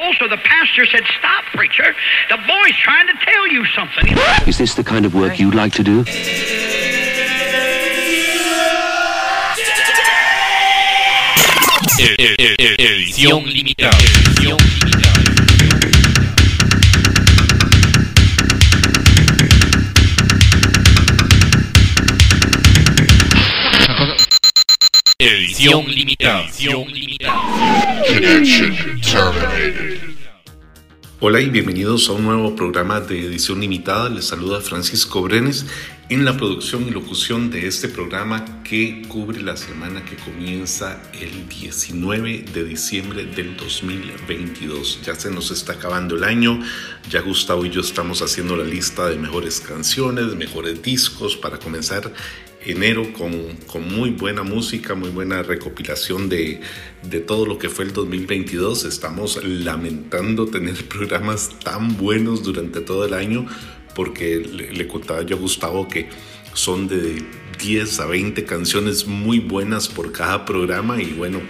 Also, the pastor said, Stop, preacher. The boy's trying to tell you something. Is this the kind of work you'd like to do? Edición limitada. Edición limitada. Edición limitada. Edición limitada. Connection terminated. Hola y bienvenidos a un nuevo programa de edición limitada. Les saluda Francisco Brenes en la producción y locución de este programa que cubre la semana que comienza el 19 de diciembre del 2022. Ya se nos está acabando el año, ya Gustavo y yo estamos haciendo la lista de mejores canciones, mejores discos para comenzar enero con, con, muy buena música, muy buena recopilación de, de, todo lo que fue el 2022. Estamos lamentando tener programas tan buenos durante todo el año porque le, le contaba yo a Gustavo que son de 10 a 20 canciones muy buenas por cada programa y bueno,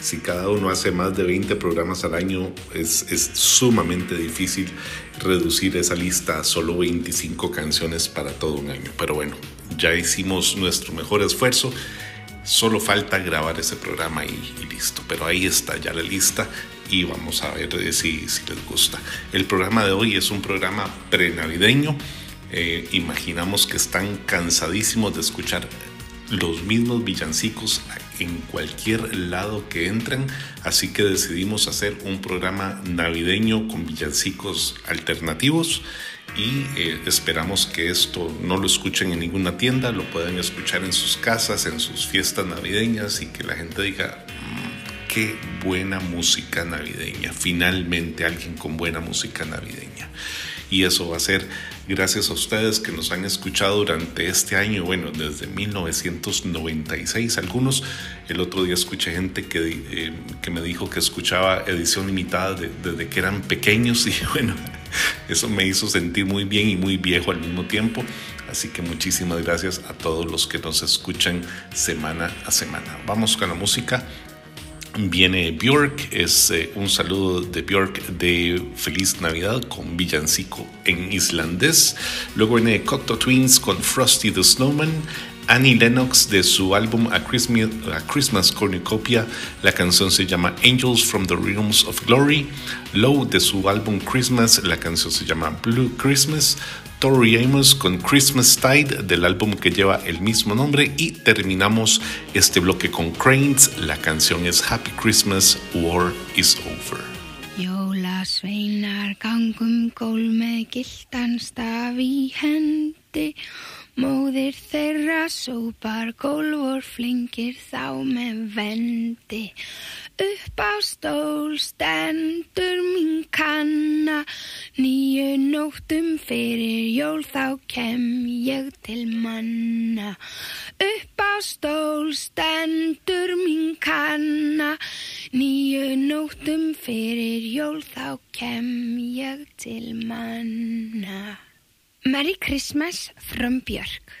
si cada uno hace más de 20 programas al año es, es sumamente difícil reducir esa lista a solo 25 canciones para todo un año. Pero bueno, ya hicimos nuestro mejor esfuerzo. Solo falta grabar ese programa y, y, listo. Pero ahí está ya la lista y vamos a ver si, si les gusta. El programa de hoy es un programa prenavideño. Eh, imaginamos que están cansadísimos de escuchar los mismos villancicos en cualquier lado que entren, así que decidimos hacer un programa navideño con villancicos alternativos y eh, esperamos que esto no lo escuchen en ninguna tienda, lo puedan escuchar en sus casas, en sus fiestas navideñas y que la gente diga, mmm, qué buena música navideña, finalmente alguien con buena música navideña. Y eso va a ser gracias a ustedes que nos han escuchado durante este año, bueno, desde 1996. Algunos, el otro día escuché gente que, eh, que me dijo que escuchaba edición limitada de, desde que eran pequeños y bueno, eso me hizo sentir muy bien y muy viejo al mismo tiempo. Así que muchísimas gracias a todos los que nos escuchan semana a semana. Vamos con la música viene Björk, es eh, un saludo de Björk de Feliz Navidad con villancico en islandés. Luego viene Cocteau Twins con Frosty the Snowman. Annie Lennox de su álbum A Christmas, A Christmas Cornucopia, la canción se llama Angels from the Realms of Glory. Low de su álbum Christmas, la canción se llama Blue Christmas. Tori Amos con Christmas Tide del álbum que lleva el mismo nombre y terminamos este bloque con Cranes, la canción es Happy Christmas, War is Over. Jólasveinar gangum gól með gildan staf í hendi Móðir þeirra sópar gólfur flingir þá með vendi Upp á stól stendur mín kanna. Nýju nóttum fyrir jól þá kem ég til manna. Upp á stól stendur mín kanna. Nýju nóttum fyrir jól þá kem ég til manna. Merry Christmas from Björk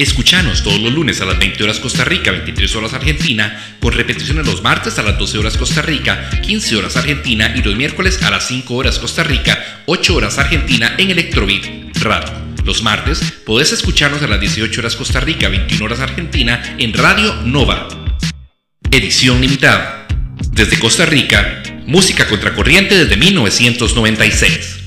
Escuchanos todos los lunes a las 20 horas Costa Rica, 23 horas Argentina, con repeticiones los martes a las 12 horas Costa Rica, 15 horas Argentina y los miércoles a las 5 horas Costa Rica, 8 horas Argentina en Electrobeat Radio. Los martes podés escucharnos a las 18 horas Costa Rica, 21 horas Argentina en Radio Nova. Edición limitada. Desde Costa Rica, música contracorriente desde 1996.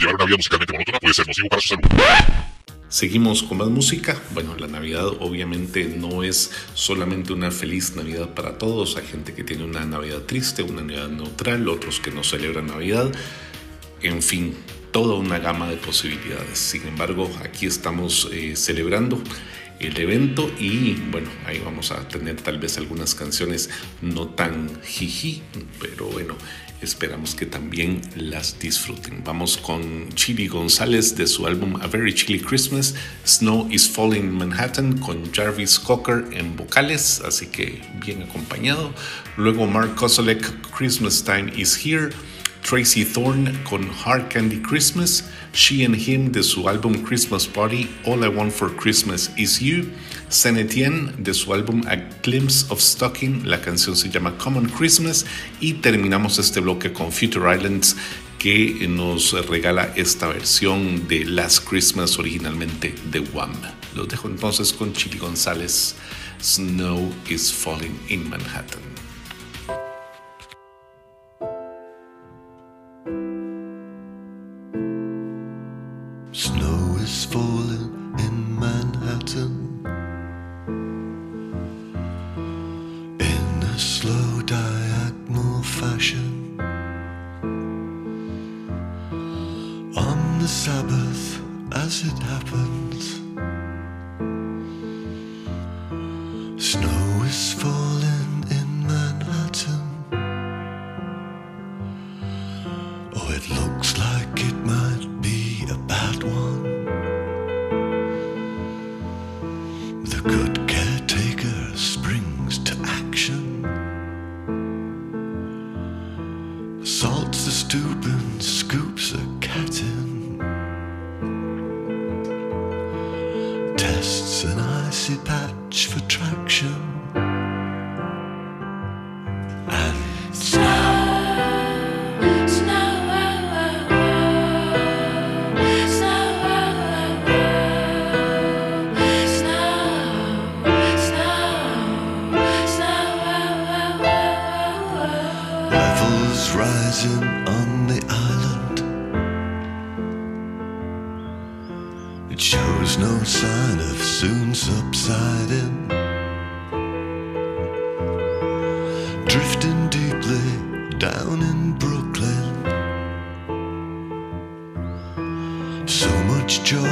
Llevar una vida musicalmente puede ser para su salud. Seguimos con más música. Bueno, la Navidad obviamente no es solamente una feliz Navidad para todos. Hay gente que tiene una Navidad triste, una Navidad neutral, otros que no celebran Navidad. En fin, toda una gama de posibilidades. Sin embargo, aquí estamos eh, celebrando el evento y bueno, ahí vamos a tener tal vez algunas canciones no tan jiji, pero bueno, esperamos que también las disfruten. Vamos con Chili González de su álbum A Very Chilly Christmas, Snow is Falling in Manhattan con Jarvis Cocker en vocales, así que bien acompañado. Luego Mark Kosolek, Christmas Time is Here. Tracy Thorne con Hard Candy Christmas, She and Him de su álbum Christmas Party, All I Want for Christmas Is You, Zenetien de su álbum A Glimpse of Stocking. La canción se llama Common Christmas y terminamos este bloque con Future Islands que nos regala esta versión de Last Christmas originalmente de Wham. Los dejo entonces con Chili González. Snow is falling in Manhattan.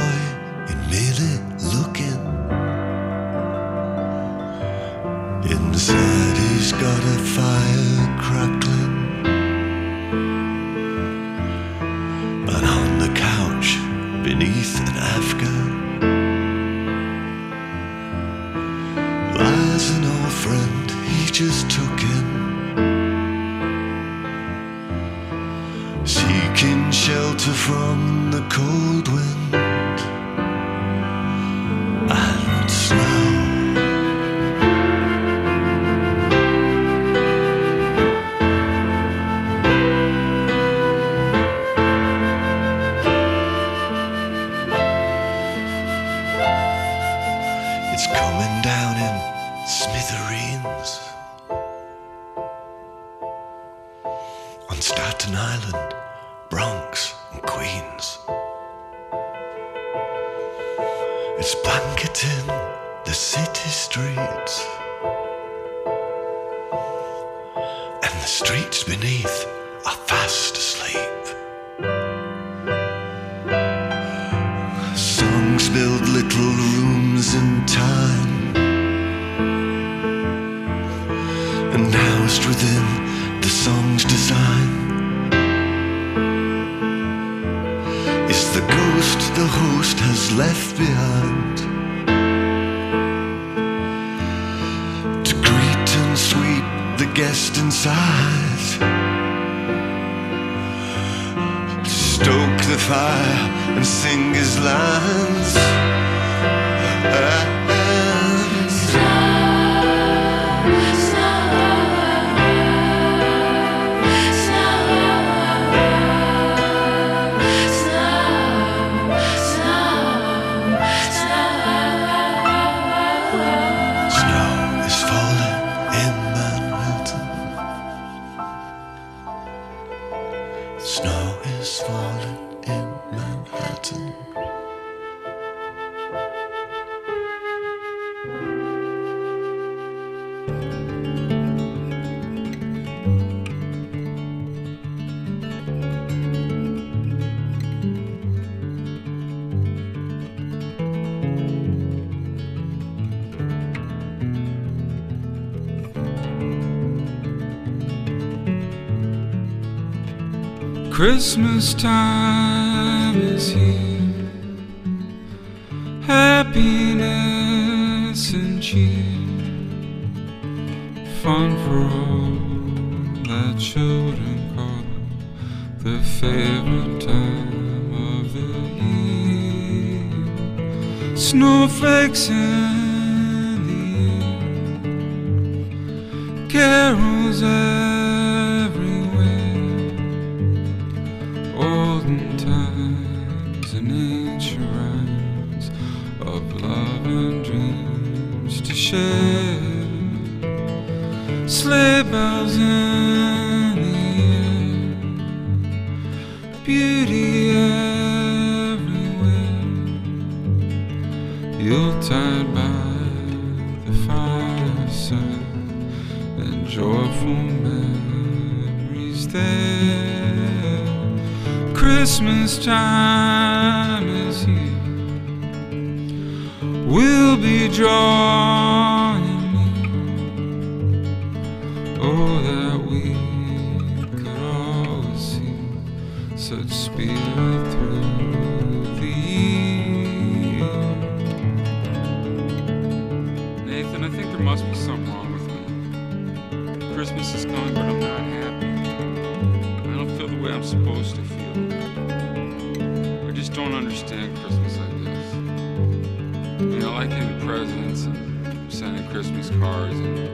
joy in merely looking. Inside, he's got a fire. Christmas time is here. Happiness and cheer. Fun for all that children call the favorite time of the year. Snowflakes and Christmas cards. And,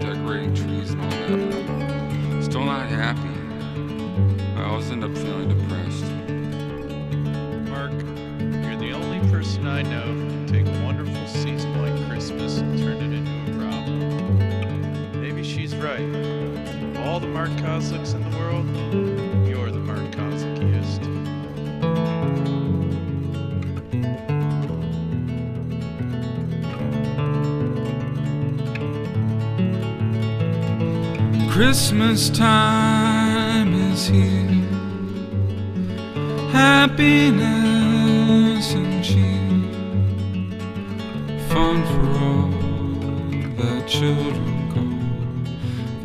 Christmas time is here. Happiness and cheer. Fun for all the children go.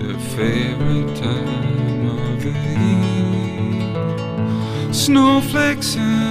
their favorite time of the year. Snowflakes and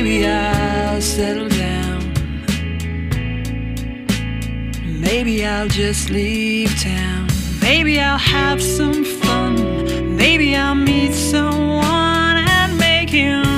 Maybe I'll settle down. Maybe I'll just leave town. Maybe I'll have some fun. Maybe I'll meet someone and make him.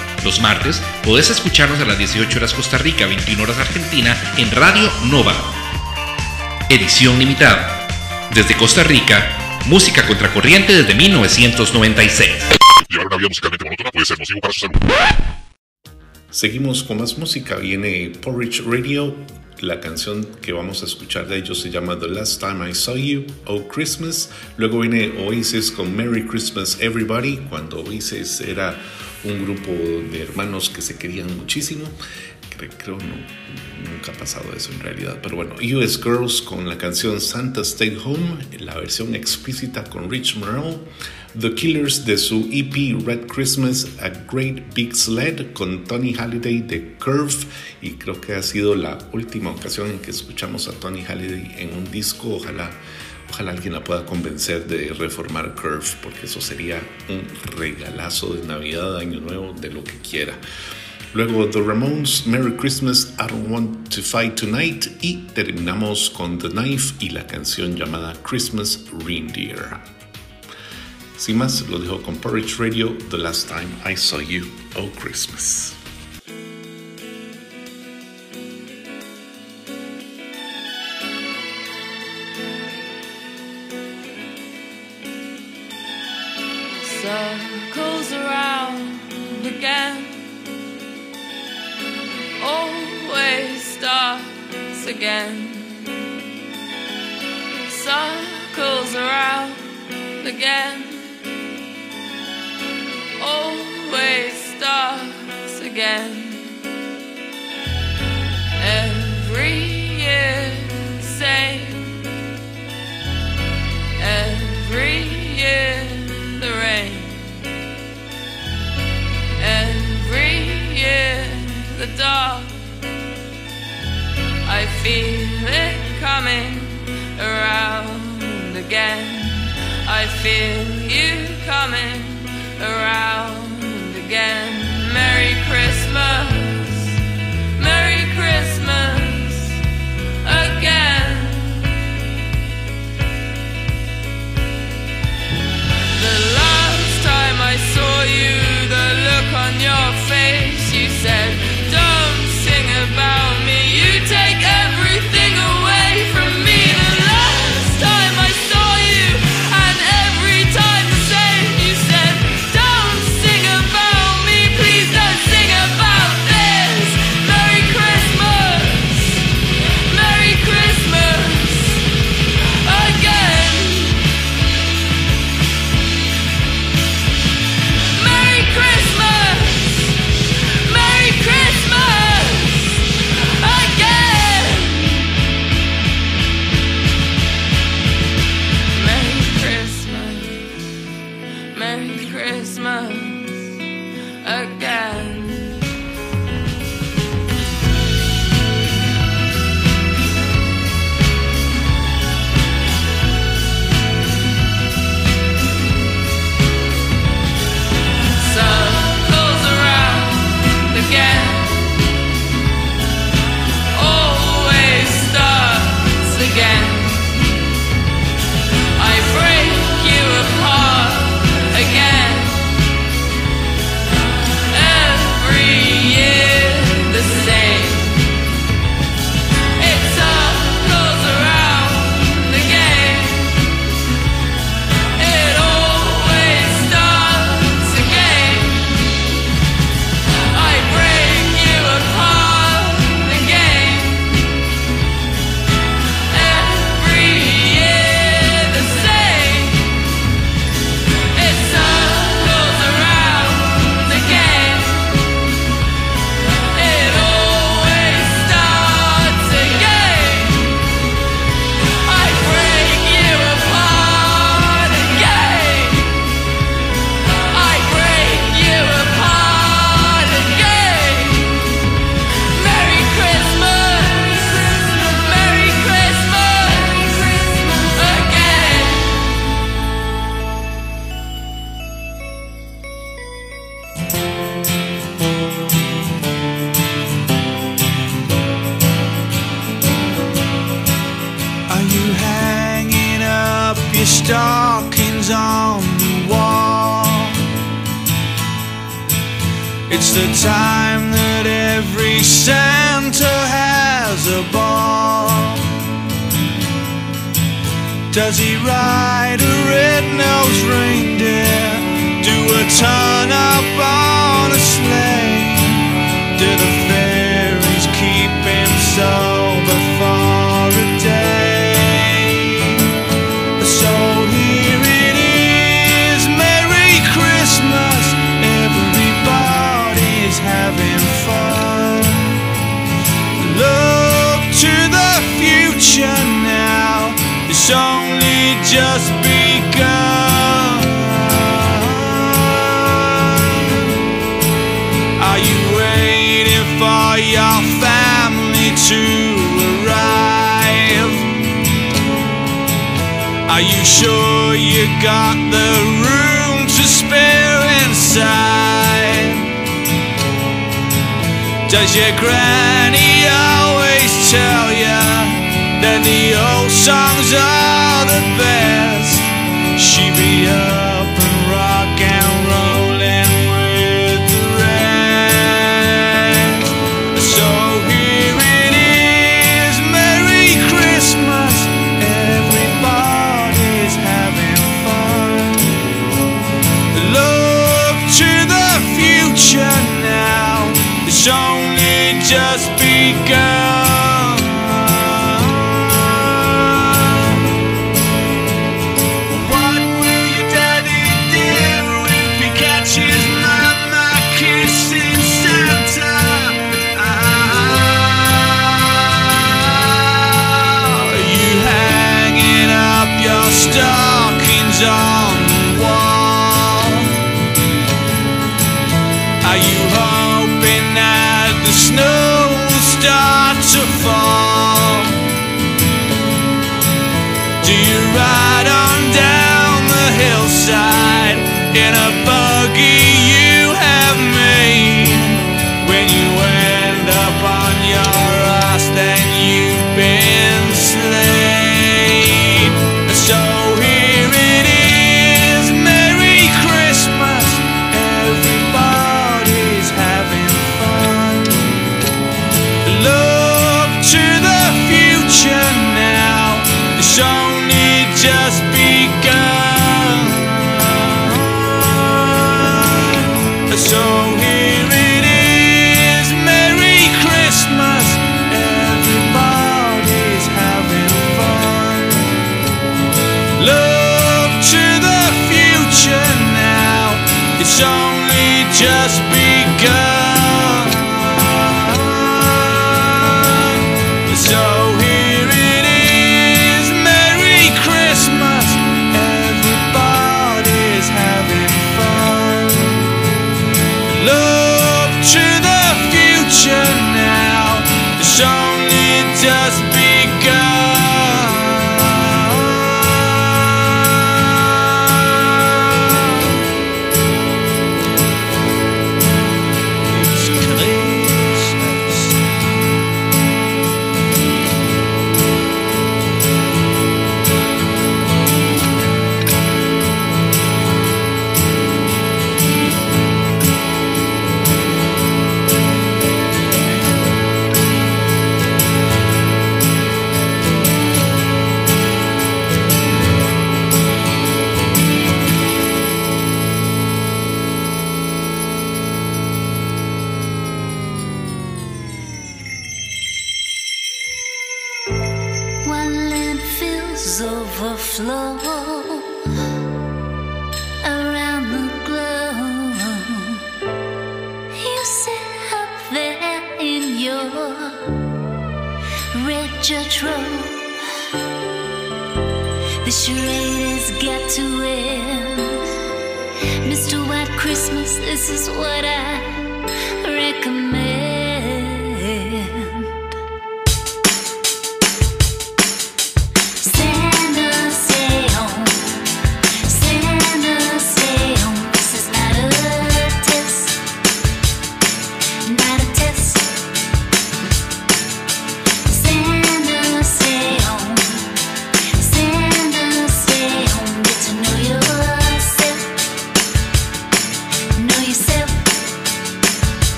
Los martes podés escucharnos a las 18 horas Costa Rica, 21 horas Argentina en Radio Nova. Edición limitada. Desde Costa Rica, música contracorriente desde 1996. Llevar una vida musicalmente monótona puede ser nocivo para su salud. Seguimos con más música. Viene Porridge Radio. La canción que vamos a escuchar de ellos se llama The Last Time I Saw You, Oh Christmas. Luego viene Oasis con Merry Christmas Everybody, cuando Oasis era un grupo de hermanos que se querían muchísimo. Creo, no, nunca ha pasado eso en realidad. Pero bueno, US Girls con la canción Santa Stay Home, la versión explícita con Rich Merle. The Killers de su EP Red Christmas, A Great Big Sled con Tony Halliday de Curve y creo que ha sido la última ocasión en que escuchamos a Tony Halliday en un disco. Ojalá, ojalá alguien la pueda convencer de reformar Curve porque eso sería un regalazo de Navidad, Año Nuevo, de lo que quiera. Luego The Ramones, Merry Christmas, I Don't Want to Fight Tonight y terminamos con The Knife y la canción llamada Christmas Reindeer. Sin más, lo dejo con Porridge Radio, The Last Time I Saw You, Oh Christmas. Circles around again. Always starts again. Circles around again. Always starts again. Every year, same. Every year, Every year, the dark. I feel it coming around again. I feel you coming around again. Merry Christmas, Merry Christmas again. The last time I saw you, the on your face, you said, Don't sing about It's only just begun.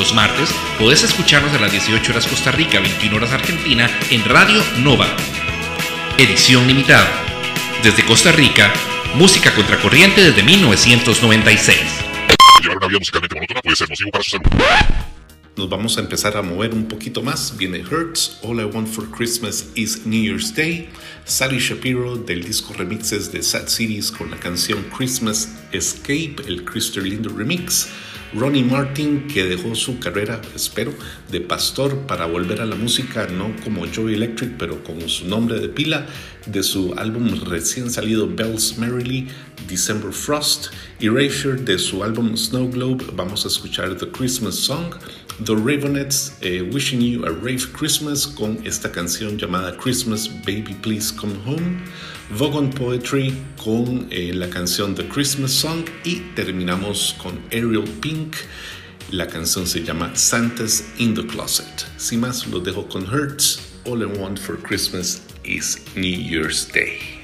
Los martes podés escucharnos a las 18 horas Costa Rica, 21 horas Argentina en Radio Nova. Edición limitada. Desde Costa Rica, música contracorriente desde 1996. Llevar una vida musicalmente monótona puede ser nocivo para su salud. Nos vamos a empezar a mover un poquito más. Viene Hertz, All I Want for Christmas is New Year's Day. Sally Shapiro del disco remixes de Sad Cities con la canción Christmas Escape, el Crystal Lindo remix. Ronnie Martin, que dejó su carrera, espero, de pastor para volver a la música, no como Joey Electric, pero con su nombre de pila, de su álbum recién salido Bells Merrily, December Frost, Erasure, de su álbum Snow Globe, vamos a escuchar The Christmas Song, The Ravenettes, eh, Wishing You a Rave Christmas, con esta canción llamada Christmas Baby Please Come Home. Vogon Poetry con eh, la canción The Christmas Song y terminamos con Ariel Pink. La canción se llama Santa's in the Closet. Sin más, los dejo con Hertz. All I Want for Christmas is New Year's Day.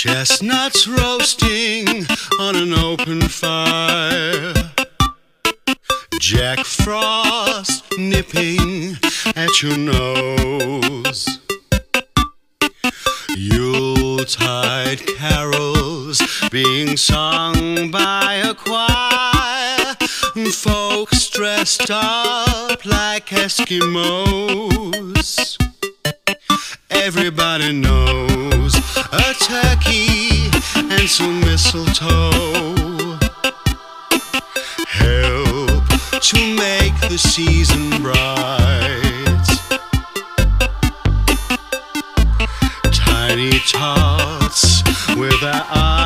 Chestnuts roasting on an open fire. Jack Frost nipping at your nose. Yuletide carols being sung by a choir. Folks dressed up like Eskimos everybody knows a turkey and some mistletoe help to make the season bright. Tiny tots with their eyes.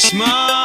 Christmas.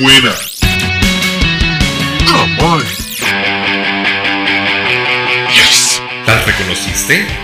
buena. Oh, boy. Yes. ¿La reconociste?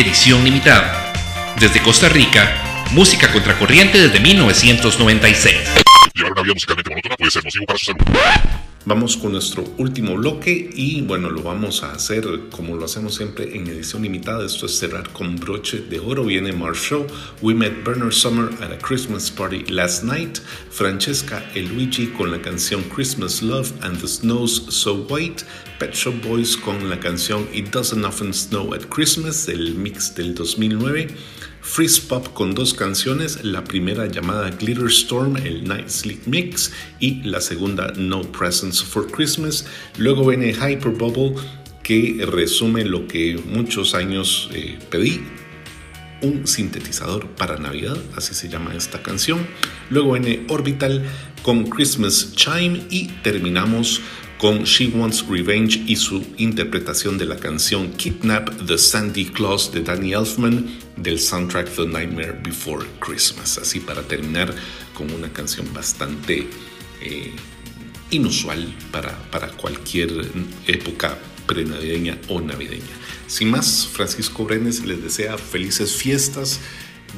Edición limitada. Desde Costa Rica, música contracorriente desde 1996. Llevar una vida musicalmente monótona puede ser nocivo para su salud. Vamos con nuestro último bloque y bueno, lo vamos a hacer como lo hacemos siempre en edición limitada. Esto es cerrar con broche de oro. Viene Marshall, We Met Bernard Summer at a Christmas Party Last Night, Francesca e Luigi con la canción Christmas Love and the Snow's So White, Pet Shop Boys con la canción It Doesn't Often Snow at Christmas, el mix del 2009. Freeze Pop con dos canciones, la primera llamada Glitter Storm, el Night Sleep Mix, y la segunda No Presents for Christmas. Luego viene Hyper Bubble, que resume lo que muchos años eh, pedí, un sintetizador para Navidad, así se llama esta canción. Luego viene Orbital con Christmas Chime y terminamos con She Wants Revenge y su interpretación de la canción Kidnap the Sandy Claus de Danny Elfman del soundtrack The Nightmare Before Christmas. Así para terminar con una canción bastante eh, inusual para, para cualquier época prenavideña o navideña. Sin más, Francisco Brenes les desea felices fiestas.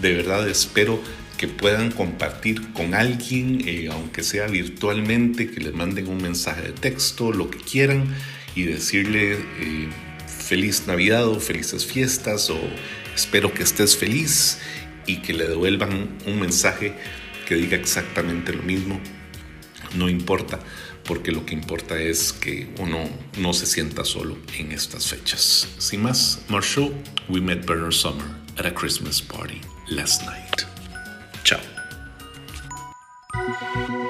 De verdad espero que puedan compartir con alguien, eh, aunque sea virtualmente, que les manden un mensaje de texto, lo que quieran, y decirle eh, feliz Navidad o felices fiestas o espero que estés feliz y que le devuelvan un mensaje que diga exactamente lo mismo. No importa, porque lo que importa es que uno no se sienta solo en estas fechas. Sin más, Marshall, we met Bernard Summer at a Christmas party last night. Música